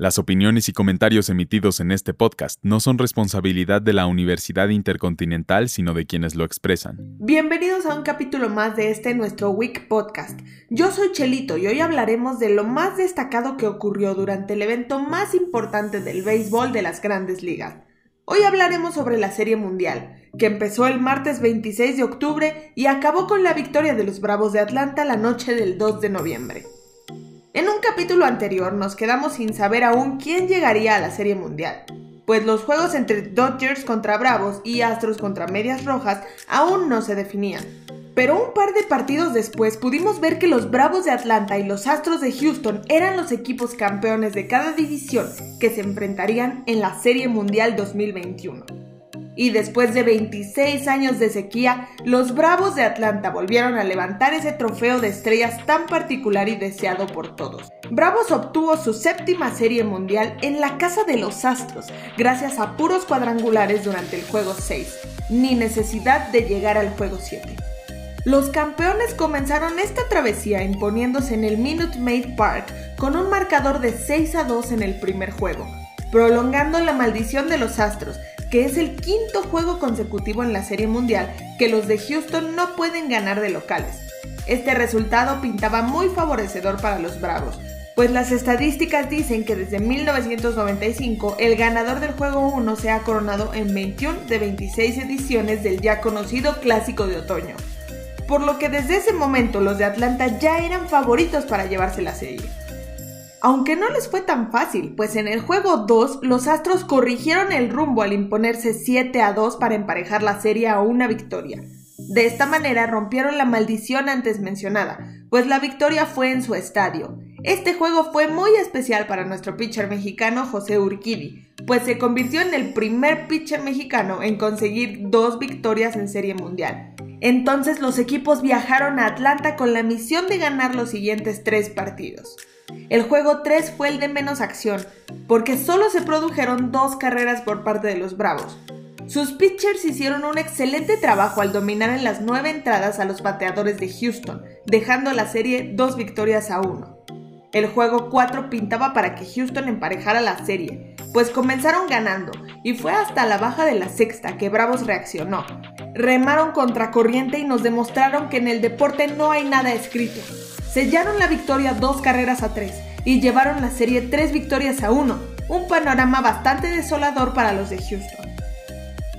Las opiniones y comentarios emitidos en este podcast no son responsabilidad de la Universidad Intercontinental, sino de quienes lo expresan. Bienvenidos a un capítulo más de este nuestro Week Podcast. Yo soy Chelito y hoy hablaremos de lo más destacado que ocurrió durante el evento más importante del béisbol de las grandes ligas. Hoy hablaremos sobre la Serie Mundial, que empezó el martes 26 de octubre y acabó con la victoria de los Bravos de Atlanta la noche del 2 de noviembre. En un capítulo anterior nos quedamos sin saber aún quién llegaría a la Serie Mundial, pues los juegos entre Dodgers contra Bravos y Astros contra Medias Rojas aún no se definían. Pero un par de partidos después pudimos ver que los Bravos de Atlanta y los Astros de Houston eran los equipos campeones de cada división que se enfrentarían en la Serie Mundial 2021 y después de 26 años de sequía, los Bravos de Atlanta volvieron a levantar ese trofeo de estrellas tan particular y deseado por todos. Bravos obtuvo su séptima serie mundial en la casa de los Astros, gracias a puros cuadrangulares durante el juego 6, ni necesidad de llegar al juego 7. Los campeones comenzaron esta travesía imponiéndose en el Minute Maid Park con un marcador de 6 a 2 en el primer juego, prolongando la maldición de los Astros, que es el quinto juego consecutivo en la Serie Mundial que los de Houston no pueden ganar de locales. Este resultado pintaba muy favorecedor para los Bravos, pues las estadísticas dicen que desde 1995 el ganador del juego 1 se ha coronado en 21 de 26 ediciones del ya conocido Clásico de Otoño, por lo que desde ese momento los de Atlanta ya eran favoritos para llevarse la serie. Aunque no les fue tan fácil, pues en el juego 2 los Astros corrigieron el rumbo al imponerse 7 a 2 para emparejar la serie a una victoria. De esta manera rompieron la maldición antes mencionada, pues la victoria fue en su estadio. Este juego fue muy especial para nuestro pitcher mexicano José Urquidi, pues se convirtió en el primer pitcher mexicano en conseguir dos victorias en Serie Mundial. Entonces los equipos viajaron a Atlanta con la misión de ganar los siguientes tres partidos. El juego 3 fue el de menos acción, porque solo se produjeron dos carreras por parte de los Bravos. Sus pitchers hicieron un excelente trabajo al dominar en las nueve entradas a los bateadores de Houston, dejando la serie dos victorias a uno. El juego 4 pintaba para que Houston emparejara la serie, pues comenzaron ganando y fue hasta la baja de la sexta que Bravos reaccionó. Remaron contra corriente y nos demostraron que en el deporte no hay nada escrito sellaron la victoria dos carreras a tres y llevaron la serie tres victorias a uno, un panorama bastante desolador para los de Houston.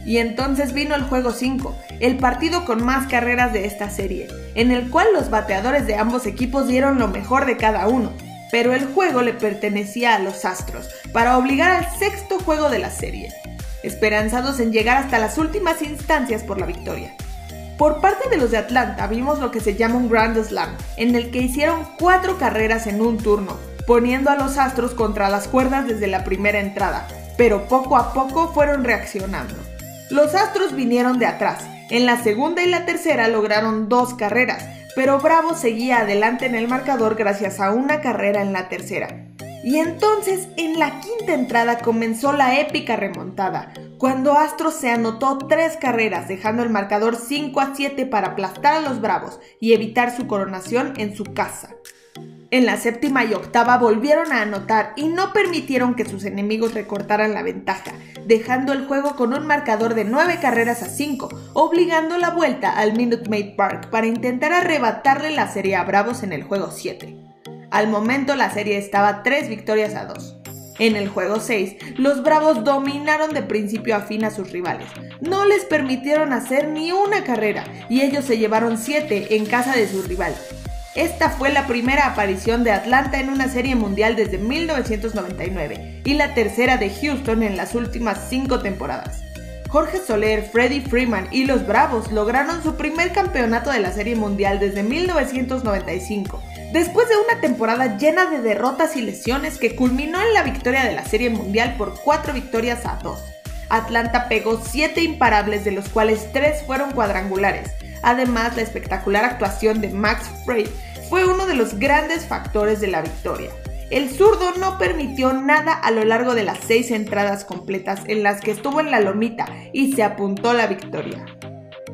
Y entonces vino el juego 5, el partido con más carreras de esta serie, en el cual los bateadores de ambos equipos dieron lo mejor de cada uno, pero el juego le pertenecía a los Astros, para obligar al sexto juego de la serie, esperanzados en llegar hasta las últimas instancias por la victoria. Por parte de los de Atlanta vimos lo que se llama un Grand Slam, en el que hicieron cuatro carreras en un turno, poniendo a los Astros contra las cuerdas desde la primera entrada, pero poco a poco fueron reaccionando. Los Astros vinieron de atrás, en la segunda y la tercera lograron dos carreras, pero Bravo seguía adelante en el marcador gracias a una carrera en la tercera. Y entonces, en la quinta entrada comenzó la épica remontada, cuando Astros se anotó tres carreras, dejando el marcador 5 a 7 para aplastar a los Bravos y evitar su coronación en su casa. En la séptima y octava volvieron a anotar y no permitieron que sus enemigos recortaran la ventaja, dejando el juego con un marcador de 9 carreras a 5, obligando la vuelta al Minute Maid Park para intentar arrebatarle la serie a Bravos en el juego 7. Al momento la serie estaba 3 victorias a 2. En el juego 6, los Bravos dominaron de principio a fin a sus rivales. No les permitieron hacer ni una carrera y ellos se llevaron 7 en casa de su rival. Esta fue la primera aparición de Atlanta en una serie mundial desde 1999 y la tercera de Houston en las últimas 5 temporadas. Jorge Soler, Freddie Freeman y los Bravos lograron su primer campeonato de la Serie Mundial desde 1995 Después de una temporada llena de derrotas y lesiones que culminó en la victoria de la Serie Mundial por 4 victorias a 2, Atlanta pegó 7 imparables de los cuales 3 fueron cuadrangulares. Además, la espectacular actuación de Max uno de los grandes factores de la victoria. El zurdo no permitió nada a lo largo de las 6 entradas completas en las que estuvo en la lomita y se apuntó la victoria.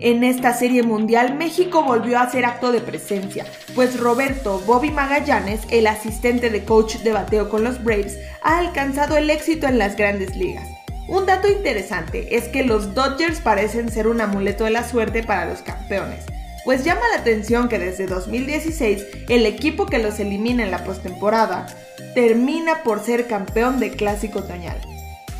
En esta serie mundial México volvió a hacer acto de presencia, pues Roberto Bobby Magallanes, el asistente de coach de bateo con los Braves, ha alcanzado el éxito en las grandes ligas. Un dato interesante es que los Dodgers parecen ser un amuleto de la suerte para los campeones, pues llama la atención que desde 2016 el equipo que los elimina en la postemporada termina por ser campeón de clásico otoñal.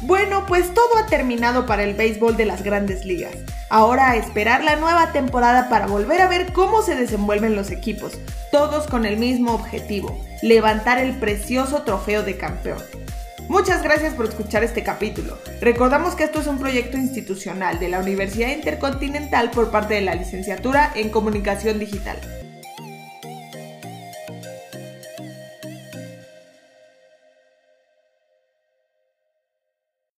Bueno, pues todo ha terminado para el béisbol de las grandes ligas. Ahora a esperar la nueva temporada para volver a ver cómo se desenvuelven los equipos, todos con el mismo objetivo, levantar el precioso trofeo de campeón. Muchas gracias por escuchar este capítulo. Recordamos que esto es un proyecto institucional de la Universidad Intercontinental por parte de la licenciatura en Comunicación Digital.